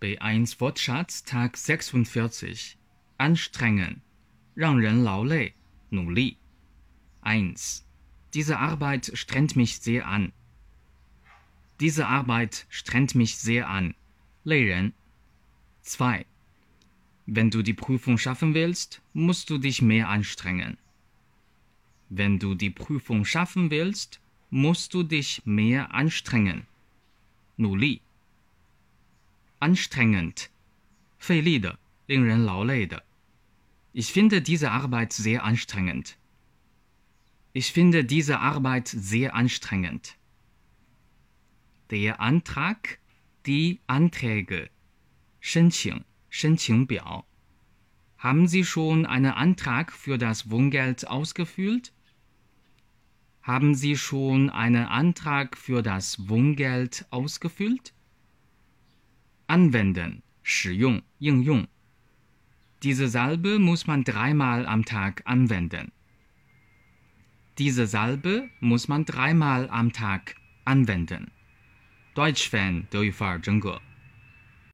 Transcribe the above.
B1 Wortschatz Tag 46 Anstrengen Rang Ren Lao Lei Nu 1 Diese Arbeit strengt mich sehr an. Diese Arbeit strengt mich sehr an. Lei 2 Wenn du die Prüfung schaffen willst, musst du dich mehr anstrengen. Wenn du die Prüfung schaffen willst, musst du dich mehr anstrengen. Nu anstrengend, 费力的，令人劳累的。Ich finde diese Arbeit sehr anstrengend. Ich finde diese Arbeit sehr anstrengend. Der Antrag, die Anträge, 申请，申请表。Haben Sie schon einen Antrag für das Wohngeld ausgefüllt? Haben Sie schon einen Antrag für das Wohngeld ausgefüllt? Anwenden, 使用、应用。Diese Salbe muss man dreimal am Tag anwenden. Diese Salbe muss man dreimal am Tag anwenden. Deutsch Fan 德语范儿真格。